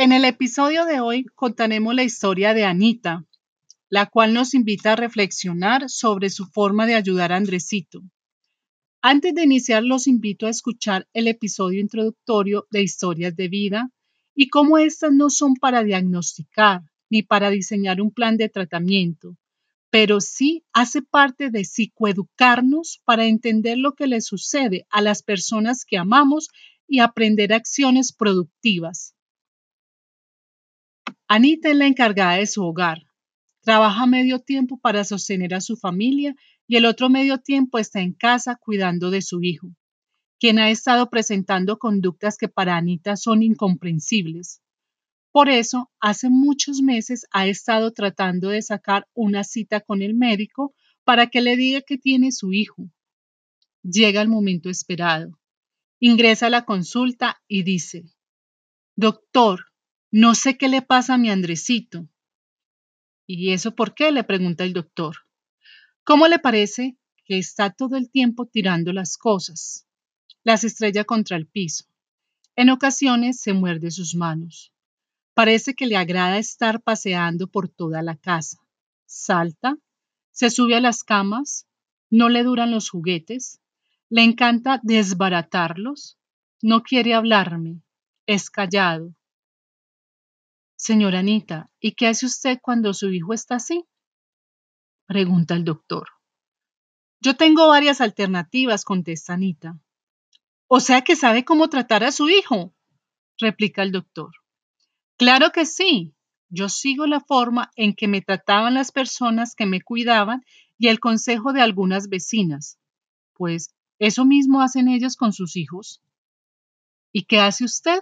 En el episodio de hoy contaremos la historia de Anita, la cual nos invita a reflexionar sobre su forma de ayudar a Andresito. Antes de iniciar, los invito a escuchar el episodio introductorio de Historias de Vida y cómo estas no son para diagnosticar ni para diseñar un plan de tratamiento, pero sí hace parte de psicoeducarnos para entender lo que le sucede a las personas que amamos y aprender acciones productivas. Anita es la encargada de su hogar. Trabaja medio tiempo para sostener a su familia y el otro medio tiempo está en casa cuidando de su hijo, quien ha estado presentando conductas que para Anita son incomprensibles. Por eso, hace muchos meses ha estado tratando de sacar una cita con el médico para que le diga que tiene su hijo. Llega el momento esperado. Ingresa a la consulta y dice, Doctor, no sé qué le pasa a mi Andresito. ¿Y eso por qué? le pregunta el doctor. ¿Cómo le parece que está todo el tiempo tirando las cosas? Las estrella contra el piso. En ocasiones se muerde sus manos. Parece que le agrada estar paseando por toda la casa. Salta, se sube a las camas, no le duran los juguetes, le encanta desbaratarlos, no quiere hablarme, es callado, Señora Anita, ¿y qué hace usted cuando su hijo está así? Pregunta el doctor. Yo tengo varias alternativas, contesta Anita. O sea que sabe cómo tratar a su hijo, replica el doctor. Claro que sí. Yo sigo la forma en que me trataban las personas que me cuidaban y el consejo de algunas vecinas. Pues eso mismo hacen ellos con sus hijos. ¿Y qué hace usted?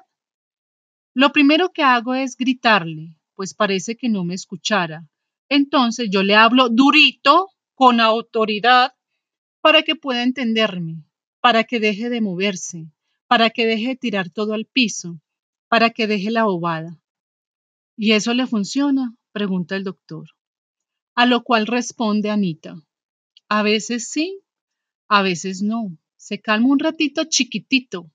Lo primero que hago es gritarle, pues parece que no me escuchara. Entonces yo le hablo durito, con autoridad, para que pueda entenderme, para que deje de moverse, para que deje de tirar todo al piso, para que deje la bobada. ¿Y eso le funciona? pregunta el doctor. A lo cual responde Anita. A veces sí, a veces no. Se calma un ratito chiquitito.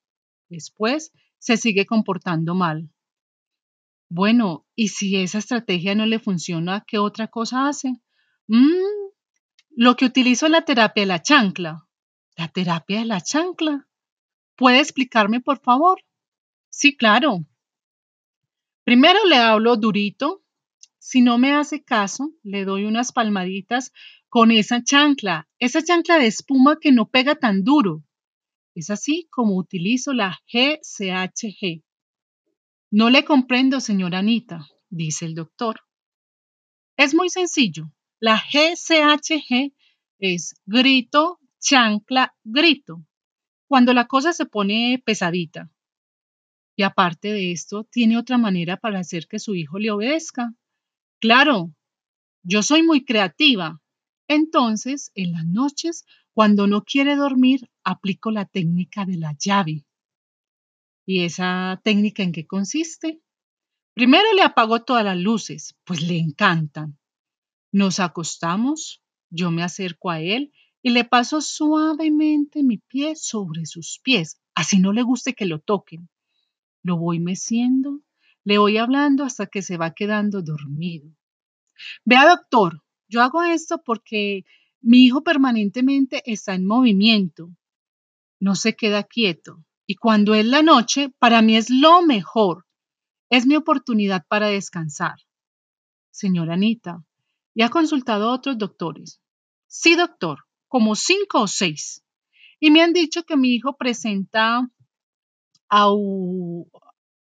Después se sigue comportando mal. Bueno, ¿y si esa estrategia no le funciona, qué otra cosa hace? Mm, lo que utilizo es la terapia de la chancla. ¿La terapia de la chancla? ¿Puede explicarme, por favor? Sí, claro. Primero le hablo durito. Si no me hace caso, le doy unas palmaditas con esa chancla, esa chancla de espuma que no pega tan duro. Es así como utilizo la GCHG. No le comprendo, señora Anita, dice el doctor. Es muy sencillo. La GCHG es grito, chancla, grito. Cuando la cosa se pone pesadita. Y aparte de esto, tiene otra manera para hacer que su hijo le obedezca. Claro, yo soy muy creativa. Entonces, en las noches cuando no quiere dormir, aplico la técnica de la llave. ¿Y esa técnica en qué consiste? Primero le apago todas las luces, pues le encantan. Nos acostamos, yo me acerco a él y le paso suavemente mi pie sobre sus pies, así no le guste que lo toquen. Lo voy meciendo, le voy hablando hasta que se va quedando dormido. Vea, doctor, yo hago esto porque mi hijo permanentemente está en movimiento, no se queda quieto. Y cuando es la noche, para mí es lo mejor. Es mi oportunidad para descansar. Señora Anita, ¿y ha consultado a otros doctores? Sí, doctor, como cinco o seis. Y me han dicho que mi hijo presenta au,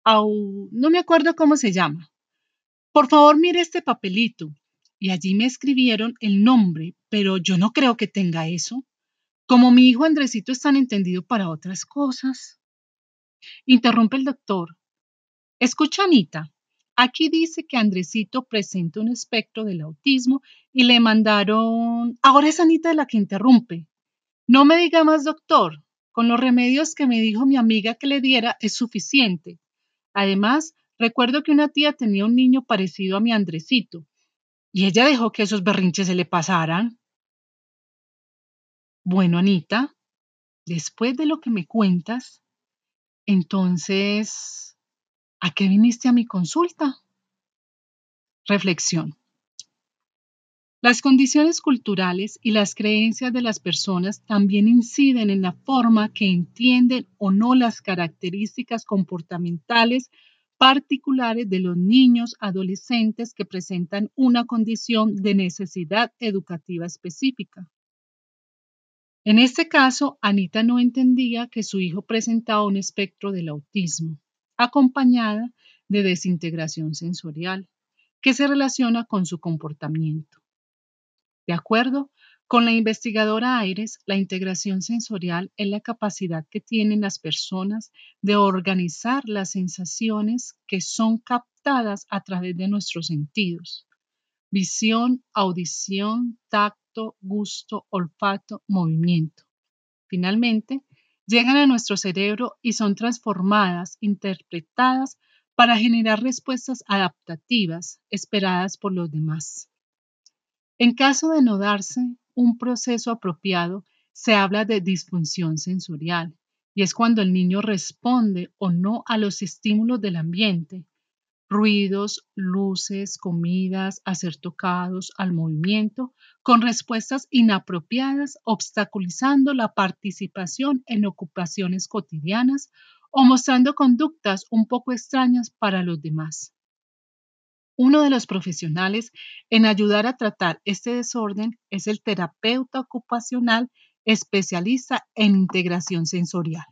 au, no me acuerdo cómo se llama. Por favor, mire este papelito y allí me escribieron el nombre, pero yo no creo que tenga eso. Como mi hijo Andresito es tan entendido para otras cosas. Interrumpe el doctor. Escucha, Anita. Aquí dice que Andresito presenta un espectro del autismo y le mandaron... Ahora es Anita la que interrumpe. No me diga más, doctor. Con los remedios que me dijo mi amiga que le diera es suficiente. Además, recuerdo que una tía tenía un niño parecido a mi Andresito y ella dejó que esos berrinches se le pasaran. Bueno, Anita, después de lo que me cuentas, entonces, ¿A qué viniste a mi consulta? Reflexión. Las condiciones culturales y las creencias de las personas también inciden en la forma que entienden o no las características comportamentales particulares de los niños adolescentes que presentan una condición de necesidad educativa específica. En este caso, Anita no entendía que su hijo presentaba un espectro del autismo, acompañada de desintegración sensorial, que se relaciona con su comportamiento. De acuerdo con la investigadora Aires, la integración sensorial es la capacidad que tienen las personas de organizar las sensaciones que son captadas a través de nuestros sentidos. Visión, audición, tacto, gusto, olfato, movimiento. Finalmente, llegan a nuestro cerebro y son transformadas, interpretadas para generar respuestas adaptativas esperadas por los demás. En caso de no darse un proceso apropiado, se habla de disfunción sensorial y es cuando el niño responde o no a los estímulos del ambiente, ruidos, luces, comidas, a tocados, al movimiento, con respuestas inapropiadas, obstaculizando la participación en ocupaciones cotidianas o mostrando conductas un poco extrañas para los demás. Uno de los profesionales en ayudar a tratar este desorden es el terapeuta ocupacional especialista en integración sensorial.